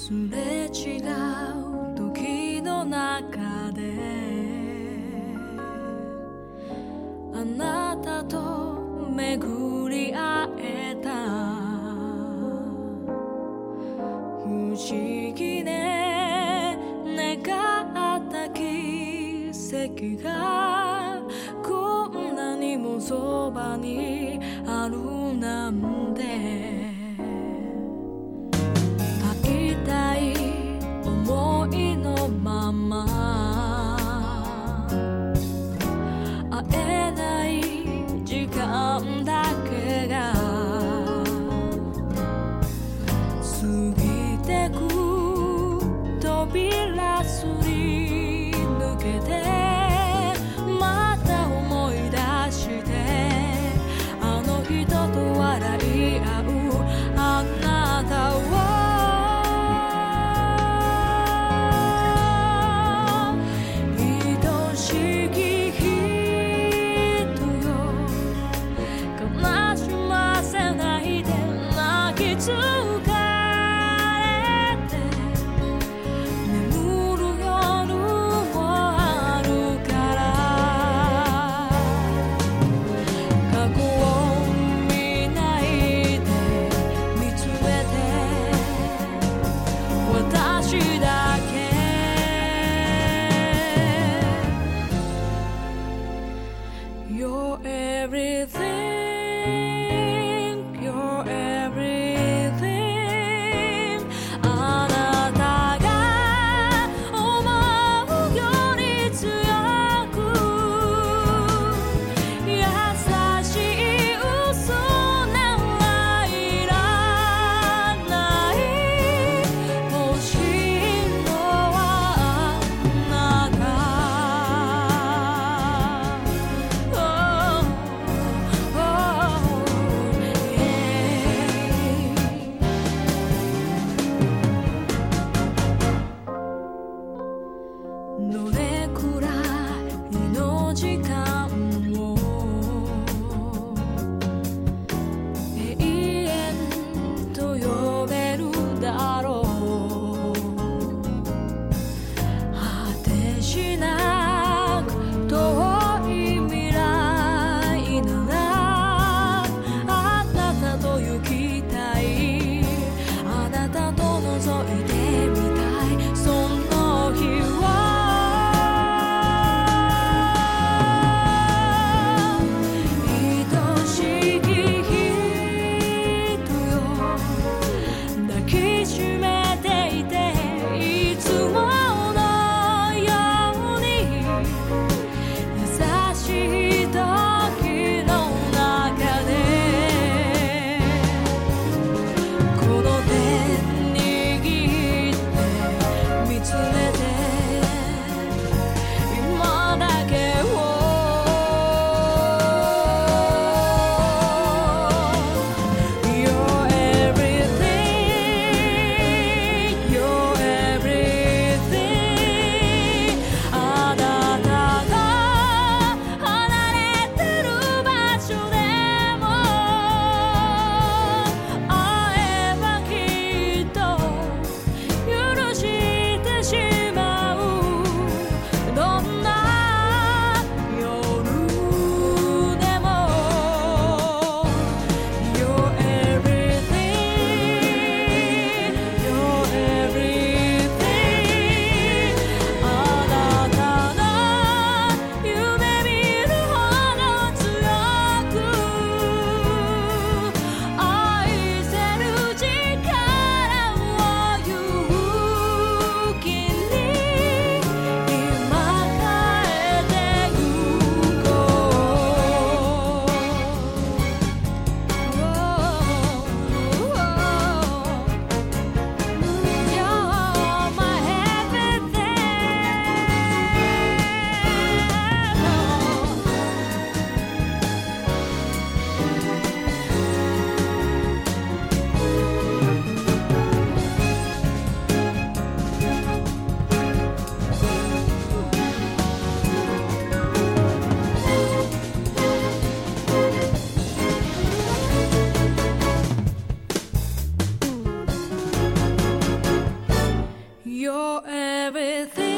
すれ違う時の中であなたと巡り会えた。不思議ね。願った奇跡がこんなにもそばに for everything.